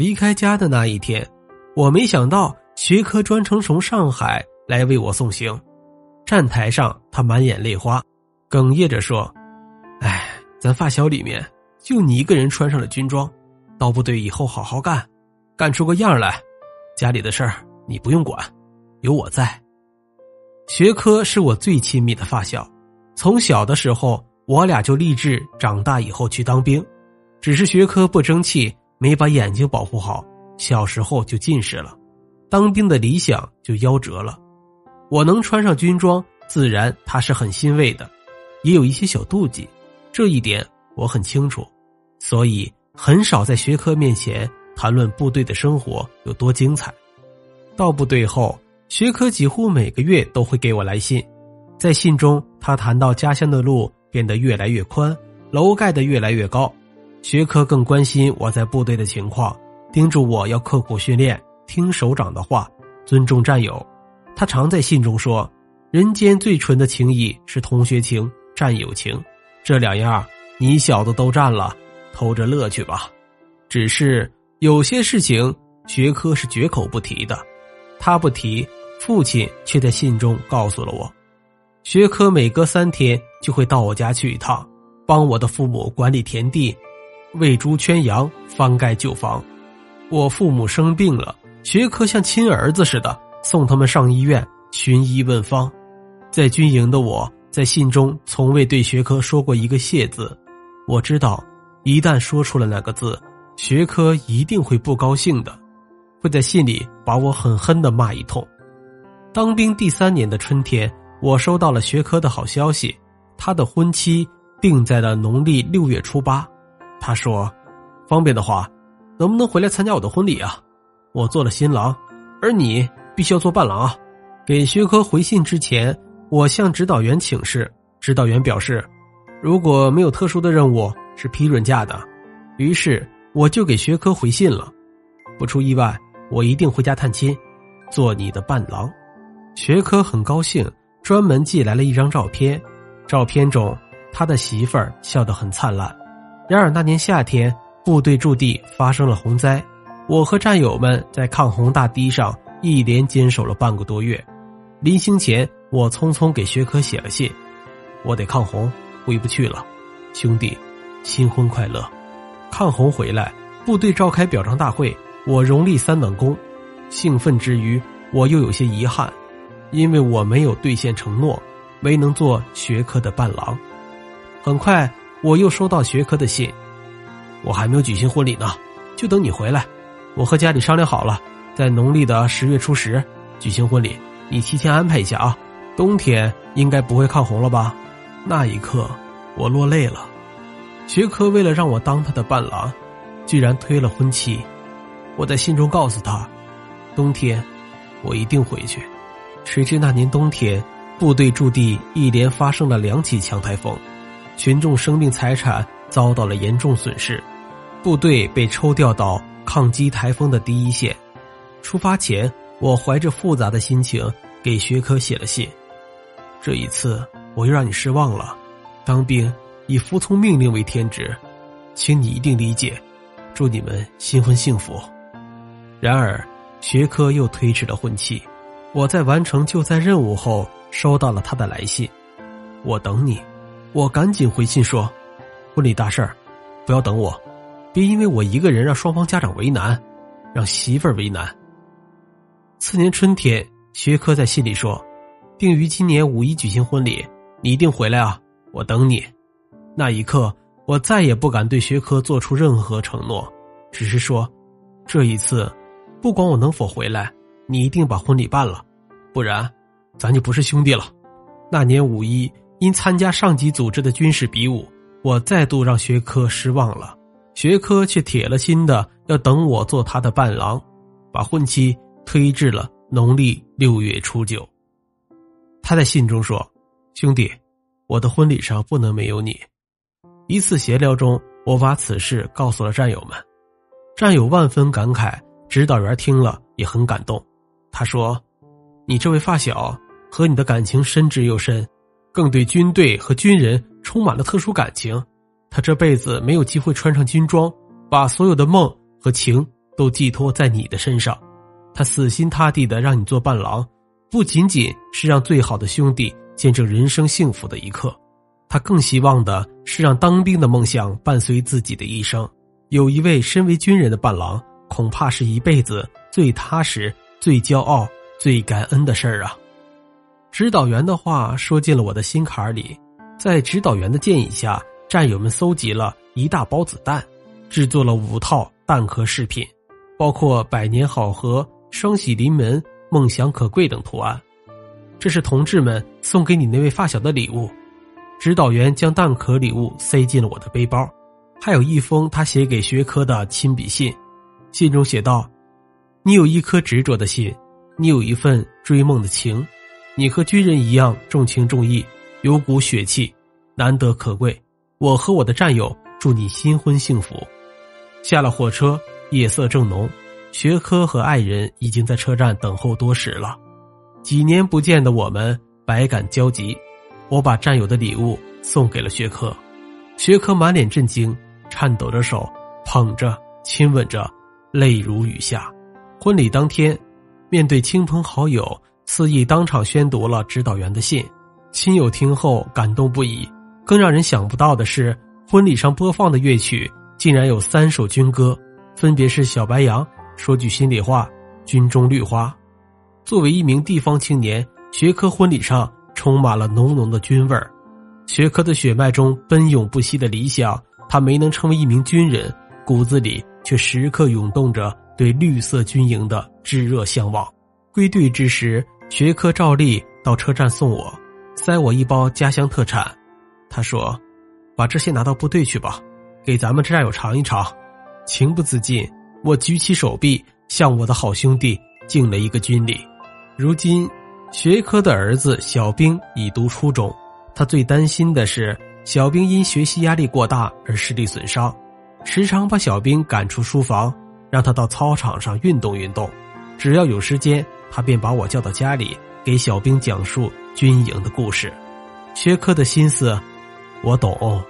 离开家的那一天，我没想到学科专程从上海来为我送行。站台上，他满眼泪花，哽咽着说：“哎，咱发小里面就你一个人穿上了军装，到部队以后好好干，干出个样来。家里的事儿你不用管，有我在。”学科是我最亲密的发小，从小的时候，我俩就立志长大以后去当兵。只是学科不争气，没把眼睛保护好，小时候就近视了，当兵的理想就夭折了。我能穿上军装，自然他是很欣慰的，也有一些小妒忌，这一点我很清楚，所以很少在学科面前谈论部队的生活有多精彩。到部队后。学科几乎每个月都会给我来信，在信中，他谈到家乡的路变得越来越宽，楼盖得越来越高。学科更关心我在部队的情况，叮嘱我要刻苦训练，听首长的话，尊重战友。他常在信中说：“人间最纯的情谊是同学情、战友情，这两样你小子都占了，偷着乐去吧。”只是有些事情，学科是绝口不提的，他不提。父亲却在信中告诉了我，学科每隔三天就会到我家去一趟，帮我的父母管理田地，喂猪圈羊，翻盖旧房。我父母生病了，学科像亲儿子似的送他们上医院寻医问方。在军营的我，在信中从未对学科说过一个谢字。我知道，一旦说出了那个字，学科一定会不高兴的，会在信里把我狠狠的骂一通。当兵第三年的春天，我收到了学科的好消息，他的婚期定在了农历六月初八。他说：“方便的话，能不能回来参加我的婚礼啊？我做了新郎，而你必须要做伴郎啊！”给学科回信之前，我向指导员请示，指导员表示，如果没有特殊的任务，是批准假的。于是我就给学科回信了，不出意外，我一定回家探亲，做你的伴郎。学科很高兴，专门寄来了一张照片。照片中，他的媳妇儿笑得很灿烂。然而那年夏天，部队驻地发生了洪灾，我和战友们在抗洪大堤上一连坚守了半个多月。临行前，我匆匆给学科写了信：“我得抗洪，回不去了，兄弟，新婚快乐！”抗洪回来，部队召开表彰大会，我荣立三等功。兴奋之余，我又有些遗憾。因为我没有兑现承诺，没能做学科的伴郎。很快，我又收到学科的信，我还没有举行婚礼呢，就等你回来。我和家里商量好了，在农历的十月初十举行婚礼，你提前安排一下啊。冬天应该不会抗洪了吧？那一刻，我落泪了。学科为了让我当他的伴郎，居然推了婚期。我在信中告诉他，冬天我一定回去。谁知那年冬天，部队驻地一连发生了两起强台风，群众生命财产遭到了严重损失，部队被抽调到抗击台风的第一线。出发前，我怀着复杂的心情给学科写了信。这一次，我又让你失望了。当兵以服从命令为天职，请你一定理解。祝你们新婚幸福。然而，学科又推迟了婚期。我在完成救灾任务后，收到了他的来信。我等你，我赶紧回信说：“婚礼大事儿，不要等我，别因为我一个人让双方家长为难，让媳妇儿为难。”次年春天，学科在信里说：“定于今年五一举行婚礼，你一定回来啊！我等你。”那一刻，我再也不敢对学科做出任何承诺，只是说：“这一次，不管我能否回来。”你一定把婚礼办了，不然，咱就不是兄弟了。那年五一，因参加上级组织的军事比武，我再度让学科失望了。学科却铁了心的要等我做他的伴郎，把婚期推至了农历六月初九。他在信中说：“兄弟，我的婚礼上不能没有你。”一次闲聊中，我把此事告诉了战友们，战友万分感慨，指导员听了也很感动。他说：“你这位发小和你的感情深挚又深，更对军队和军人充满了特殊感情。他这辈子没有机会穿上军装，把所有的梦和情都寄托在你的身上。他死心塌地的让你做伴郎，不仅仅是让最好的兄弟见证人生幸福的一刻，他更希望的是让当兵的梦想伴随自己的一生。有一位身为军人的伴郎，恐怕是一辈子最踏实、最骄傲、最感恩的事儿啊！指导员的话说进了我的心坎里，在指导员的建议下，战友们搜集了一大包子弹，制作了五套弹壳饰品，包括“百年好合”“双喜临门”“梦想可贵”等图案。这是同志们送给你那位发小的礼物。指导员将弹壳礼物塞进了我的背包。还有一封他写给学科的亲笔信，信中写道：“你有一颗执着的心，你有一份追梦的情，你和军人一样重情重义，有股血气，难得可贵。我和我的战友祝你新婚幸福。”下了火车，夜色正浓，学科和爱人已经在车站等候多时了。几年不见的我们百感交集，我把战友的礼物送给了学科，学科满脸震惊。颤抖着手，捧着，亲吻着，泪如雨下。婚礼当天，面对亲朋好友，司仪当场宣读了指导员的信。亲友听后感动不已。更让人想不到的是，婚礼上播放的乐曲竟然有三首军歌，分别是《小白杨》《说句心里话》《军中绿花》。作为一名地方青年，学科婚礼上充满了浓浓的军味儿。学科的血脉中奔涌不息的理想。他没能成为一名军人，骨子里却时刻涌动着对绿色军营的炙热向往。归队之时，学科照例到车站送我，塞我一包家乡特产。他说：“把这些拿到部队去吧，给咱们战友尝一尝。”情不自禁，我举起手臂，向我的好兄弟敬了一个军礼。如今，学科的儿子小兵已读初中，他最担心的是。小兵因学习压力过大而视力损伤，时常把小兵赶出书房，让他到操场上运动运动。只要有时间，他便把我叫到家里，给小兵讲述军营的故事。薛科的心思，我懂。